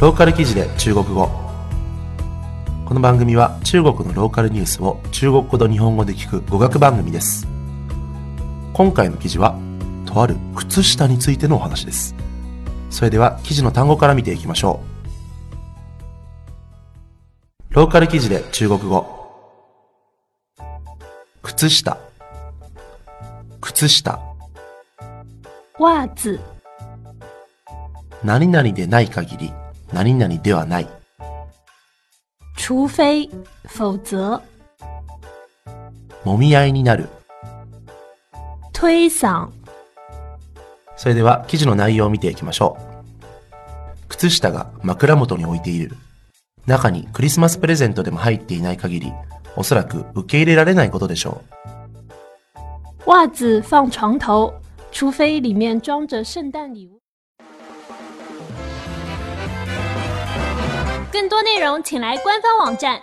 ローカル記事で中国語。この番組は中国のローカルニュースを中国語と日本語で聞く語学番組です。今回の記事はとある靴下についてのお話です。それでは記事の単語から見ていきましょう。ローカル記事で中国語。靴下。靴下。袜子、何々でない限り何々ではない。除非、否则、揉み合いになる。推搡、それでは記事の内容を見ていきましょう。靴下が枕元に置いている。中にクリスマスプレゼントでも入っていない限りおそらく受け入れられないことでしょ袜子放床头，除非里面装着圣诞礼物。更多内容请来官方网站